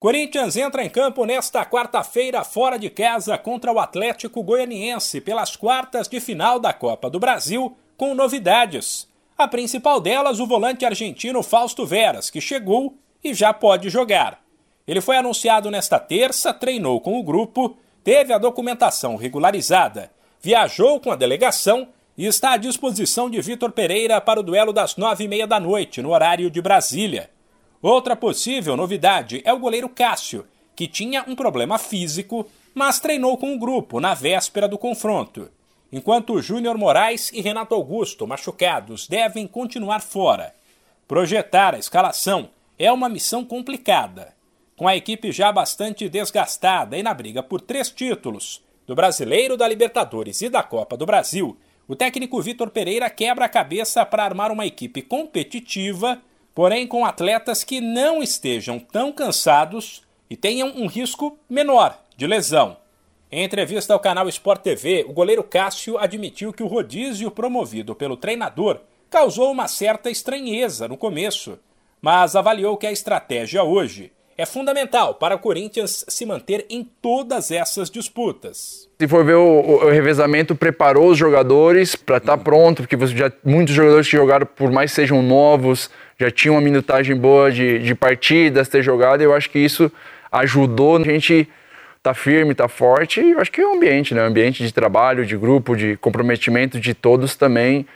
Corinthians entra em campo nesta quarta-feira fora de casa contra o Atlético Goianiense pelas quartas de final da Copa do Brasil com novidades. A principal delas, o volante argentino Fausto Veras, que chegou e já pode jogar. Ele foi anunciado nesta terça, treinou com o grupo, teve a documentação regularizada, viajou com a delegação e está à disposição de Vitor Pereira para o duelo das nove e meia da noite, no horário de Brasília. Outra possível novidade é o goleiro Cássio, que tinha um problema físico, mas treinou com o grupo na véspera do confronto. Enquanto Júnior Moraes e Renato Augusto, machucados, devem continuar fora. Projetar a escalação é uma missão complicada. Com a equipe já bastante desgastada e na briga por três títulos, do Brasileiro, da Libertadores e da Copa do Brasil, o técnico Vitor Pereira quebra a cabeça para armar uma equipe competitiva porém com atletas que não estejam tão cansados e tenham um risco menor de lesão. Em entrevista ao canal Sport TV, o goleiro Cássio admitiu que o rodízio promovido pelo treinador causou uma certa estranheza no começo, mas avaliou que a estratégia hoje é fundamental para o Corinthians se manter em todas essas disputas. Se for ver o, o revezamento, preparou os jogadores para estar tá pronto, porque já, muitos jogadores que jogaram, por mais sejam novos, já tinham uma minutagem boa de, de partidas, ter jogado, e eu acho que isso ajudou a gente tá firme, tá forte, e eu acho que o ambiente, né? O ambiente de trabalho, de grupo, de comprometimento de todos também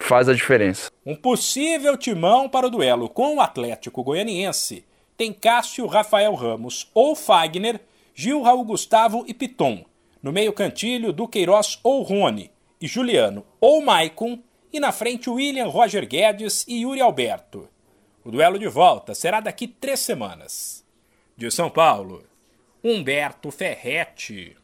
faz a diferença. Um possível timão para o duelo com o Atlético Goianiense tem Cássio, Rafael Ramos ou Fagner, Gil, Raul Gustavo e Piton. No meio cantilho, Duqueiroz ou Rony, e Juliano ou Maicon, e na frente William, Roger Guedes e Yuri Alberto. O duelo de volta será daqui três semanas. De São Paulo, Humberto Ferretti.